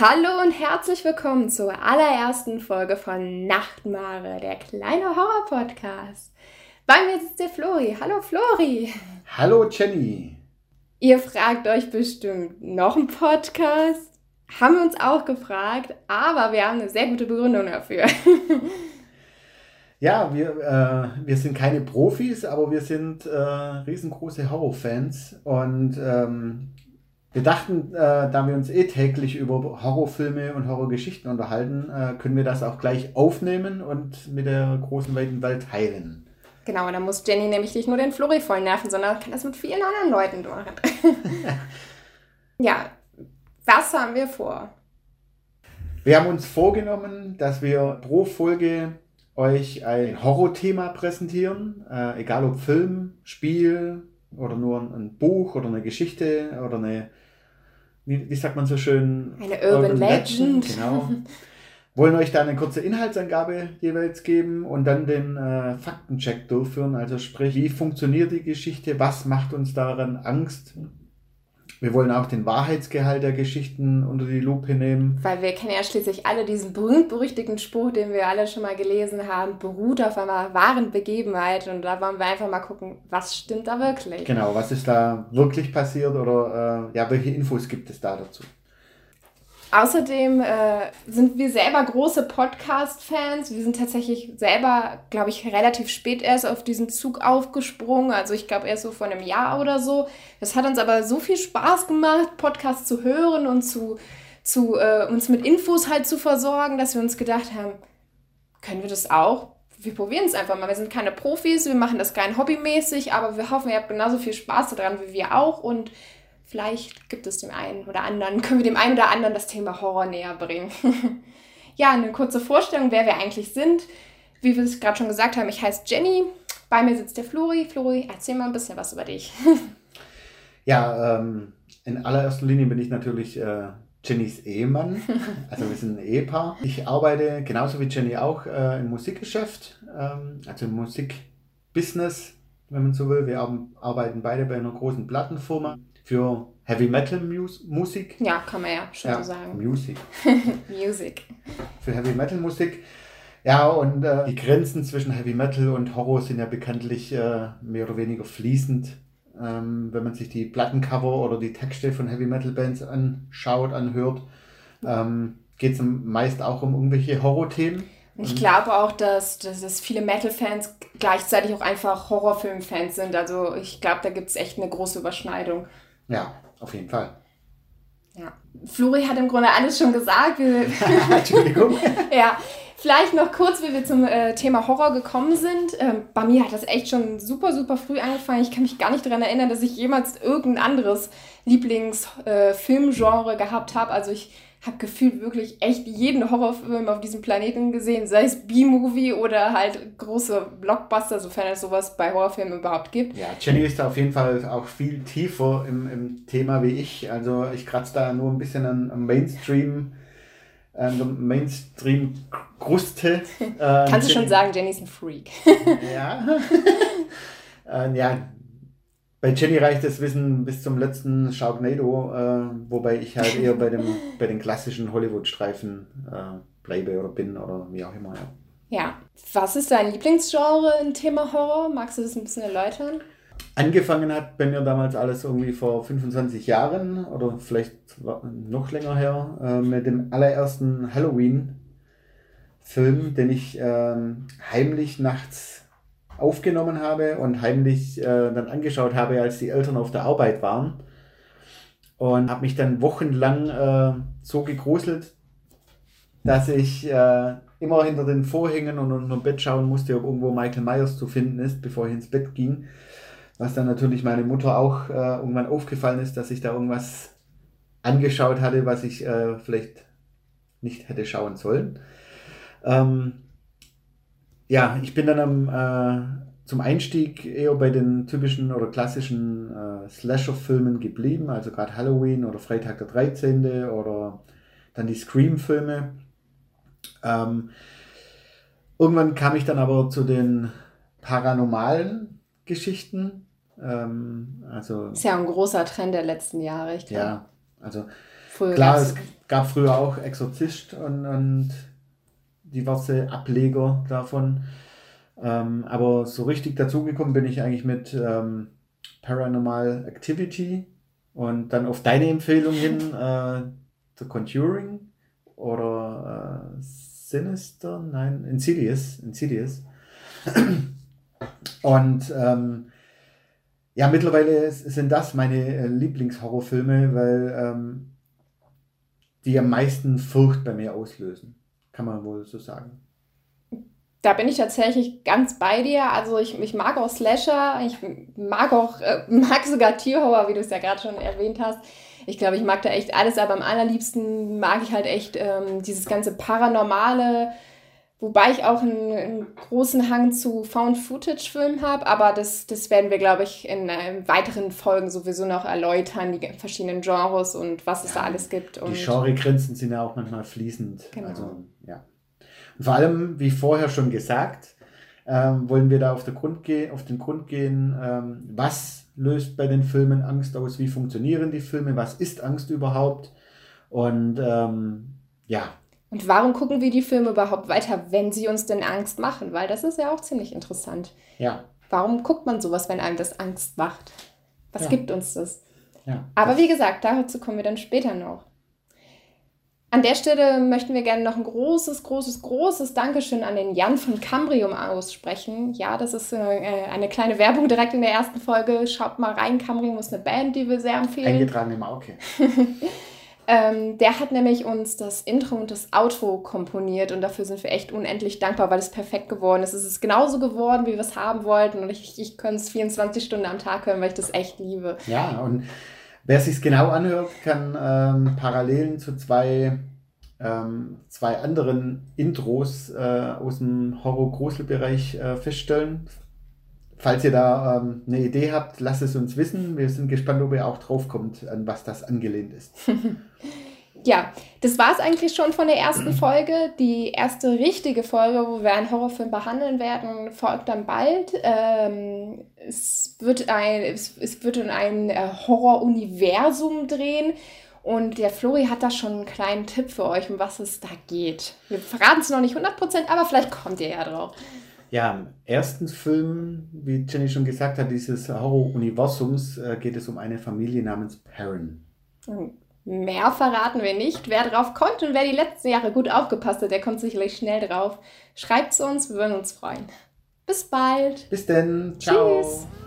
Hallo und herzlich willkommen zur allerersten Folge von Nachtmare, der kleine Horror-Podcast. Bei mir sitzt der Flori. Hallo Flori. Hallo Jenny. Ihr fragt euch bestimmt noch einen Podcast. Haben wir uns auch gefragt, aber wir haben eine sehr gute Begründung dafür. Ja, wir, äh, wir sind keine Profis, aber wir sind äh, riesengroße Horrorfans und ähm, wir dachten, äh, da wir uns eh täglich über Horrorfilme und Horrorgeschichten unterhalten, äh, können wir das auch gleich aufnehmen und mit der großen weiten Welt teilen. Genau, da muss Jenny nämlich nicht nur den Flori voll nerven, sondern kann das mit vielen anderen Leuten machen. ja, was haben wir vor? Wir haben uns vorgenommen, dass wir pro Folge euch ein Horrorthema präsentieren, äh, egal ob Film, Spiel oder nur ein, ein Buch oder eine Geschichte oder eine wie, wie sagt man so schön? Eine Urban, Urban Legend. Legend. Genau. Wollen euch da eine kurze Inhaltsangabe jeweils geben und dann den äh, Faktencheck durchführen. Also sprich, wie funktioniert die Geschichte? Was macht uns daran Angst? Wir wollen auch den Wahrheitsgehalt der Geschichten unter die Lupe nehmen. Weil wir kennen ja schließlich alle diesen berühmt-berüchtigten Spruch, den wir alle schon mal gelesen haben, beruht auf einer wahren Begebenheit. Und da wollen wir einfach mal gucken, was stimmt da wirklich. Genau, was ist da wirklich passiert oder äh, ja, welche Infos gibt es da dazu? Außerdem äh, sind wir selber große Podcast-Fans. Wir sind tatsächlich selber, glaube ich, relativ spät erst auf diesen Zug aufgesprungen. Also ich glaube erst so vor einem Jahr oder so. Das hat uns aber so viel Spaß gemacht, Podcasts zu hören und zu, zu äh, uns mit Infos halt zu versorgen, dass wir uns gedacht haben, können wir das auch? Wir probieren es einfach mal. Wir sind keine Profis, wir machen das kein hobbymäßig, aber wir hoffen, ihr habt genauso viel Spaß daran wie wir auch und Vielleicht gibt es dem einen oder anderen, können wir dem einen oder anderen das Thema Horror näher bringen. ja, eine kurze Vorstellung, wer wir eigentlich sind. Wie wir es gerade schon gesagt haben, ich heiße Jenny. Bei mir sitzt der Flori. Flori, erzähl mal ein bisschen was über dich. ja, ähm, in allererster Linie bin ich natürlich äh, Jennys Ehemann. Also wir sind ein Ehepaar. Ich arbeite genauso wie Jenny auch äh, im Musikgeschäft, ähm, also im Musikbusiness, wenn man so will. Wir arbeiten beide bei einer großen Plattenfirma für Heavy Metal Mus Musik. Ja, kann man ja schon ja, so sagen. Music. Music. Für Heavy Metal Musik. Ja, und äh, die Grenzen zwischen Heavy Metal und Horror sind ja bekanntlich äh, mehr oder weniger fließend. Ähm, wenn man sich die Plattencover oder die Texte von Heavy Metal Bands anschaut, anhört, ähm, geht es meist auch um irgendwelche Horrorthemen. Ich glaube auch, dass, dass, dass viele Metal-Fans gleichzeitig auch einfach Horrorfilm-Fans sind. Also ich glaube, da gibt es echt eine große Überschneidung. Ja, auf jeden Fall. Ja. Flori hat im Grunde alles schon gesagt. Entschuldigung. ja, vielleicht noch kurz, wie wir zum äh, Thema Horror gekommen sind. Ähm, bei mir hat das echt schon super, super früh angefangen. Ich kann mich gar nicht daran erinnern, dass ich jemals irgendein anderes Lieblingsfilmgenre äh, gehabt habe. Also ich habe gefühlt wirklich echt jeden Horrorfilm auf diesem Planeten gesehen, sei es B-Movie oder halt große Blockbuster, sofern es sowas bei Horrorfilmen überhaupt gibt. Ja, Jenny ist da auf jeden Fall auch viel tiefer im, im Thema wie ich. Also ich kratze da nur ein bisschen an, am Mainstream. Der Mainstream-Kruste. Äh, Kannst du schon sagen, Jenny ist ein Freak. ja. äh, ja, bei Jenny reicht das Wissen bis zum letzten Sharknado, äh, wobei ich halt eher bei, dem, bei den klassischen Hollywood-Streifen äh, bleibe oder bin oder wie auch immer. Ja. ja. Was ist dein Lieblingsgenre im Thema Horror? Magst du das ein bisschen erläutern? Angefangen hat bei mir damals alles irgendwie vor 25 Jahren oder vielleicht noch länger her äh, mit dem allerersten Halloween-Film, den ich ähm, heimlich nachts aufgenommen habe und heimlich äh, dann angeschaut habe, als die Eltern auf der Arbeit waren. Und habe mich dann wochenlang äh, so gegruselt, dass ich äh, immer hinter den Vorhängen und unter dem Bett schauen musste, ob irgendwo Michael Myers zu finden ist, bevor ich ins Bett ging. Was dann natürlich meine Mutter auch äh, irgendwann aufgefallen ist, dass ich da irgendwas angeschaut hatte, was ich äh, vielleicht nicht hätte schauen sollen. Ähm, ja, ich bin dann am, äh, zum Einstieg eher bei den typischen oder klassischen äh, Slasher-Filmen geblieben, also gerade Halloween oder Freitag der 13. oder dann die Scream-Filme. Ähm, irgendwann kam ich dann aber zu den paranormalen Geschichten. Ähm, also, ist ja ein großer Trend der letzten Jahre, ich glaube. Ja, also Früher Klar, es gab früher auch Exorzist und, und diverse Ableger davon. Ähm, aber so richtig dazugekommen bin ich eigentlich mit ähm, Paranormal Activity und dann auf deine Empfehlung hin äh, The Conjuring oder äh, Sinister, nein, Insidious, Insidious. Und ähm, ja, mittlerweile sind das meine äh, Lieblingshorrorfilme, weil ähm, die am meisten Furcht bei mir auslösen. Kann man wohl so sagen. Da bin ich tatsächlich ganz bei dir. Also ich, ich mag auch Slasher, ich mag auch, äh, mag sogar Tierhorror, wie du es ja gerade schon erwähnt hast. Ich glaube, ich mag da echt alles, aber am allerliebsten mag ich halt echt ähm, dieses ganze Paranormale, Wobei ich auch einen, einen großen Hang zu Found-Footage-Filmen habe, aber das, das werden wir, glaube ich, in äh, weiteren Folgen sowieso noch erläutern, die verschiedenen Genres und was es ja, da alles gibt. Und die Genregrenzen sind ja auch manchmal fließend. Genau. Also, ja. Und vor allem, wie vorher schon gesagt, ähm, wollen wir da auf, der Grund gehen, auf den Grund gehen, ähm, was löst bei den Filmen Angst aus, wie funktionieren die Filme, was ist Angst überhaupt und ähm, ja, und warum gucken wir die Filme überhaupt weiter, wenn sie uns denn Angst machen? Weil das ist ja auch ziemlich interessant. Ja. Warum guckt man sowas, wenn einem das Angst macht? Was ja. gibt uns das? Ja, Aber wie gesagt, dazu kommen wir dann später noch. An der Stelle möchten wir gerne noch ein großes, großes, großes Dankeschön an den Jan von Cambrium aussprechen. Ja, das ist äh, eine kleine Werbung direkt in der ersten Folge. Schaut mal rein. Cambrium ist eine Band, die wir sehr empfehlen. Eingetragen im Auge. Ähm, der hat nämlich uns das Intro und das Outro komponiert und dafür sind wir echt unendlich dankbar, weil es perfekt geworden ist. Es ist genauso geworden, wie wir es haben wollten und ich, ich könnte es 24 Stunden am Tag hören, weil ich das echt liebe. Ja, und wer sich genau anhört, kann ähm, Parallelen zu zwei, ähm, zwei anderen Intros äh, aus dem Horror-Grusel-Bereich äh, feststellen. Falls ihr da ähm, eine Idee habt, lasst es uns wissen. Wir sind gespannt, ob ihr auch draufkommt, an was das angelehnt ist. ja, das war es eigentlich schon von der ersten Folge. Die erste richtige Folge, wo wir einen Horrorfilm behandeln werden, folgt dann bald. Ähm, es, wird ein, es, es wird in ein äh, Horror-Universum drehen. Und der Flori hat da schon einen kleinen Tipp für euch, um was es da geht. Wir verraten es noch nicht 100%, aber vielleicht kommt ihr ja drauf. Ja, im ersten Film, wie Jenny schon gesagt hat, dieses Horror-Universums, äh, geht es um eine Familie namens Perrin. Mehr verraten wir nicht. Wer drauf kommt und wer die letzten Jahre gut aufgepasst hat, der kommt sicherlich schnell drauf. Schreibt es uns, wir würden uns freuen. Bis bald. Bis denn. Ciao. Tschüss.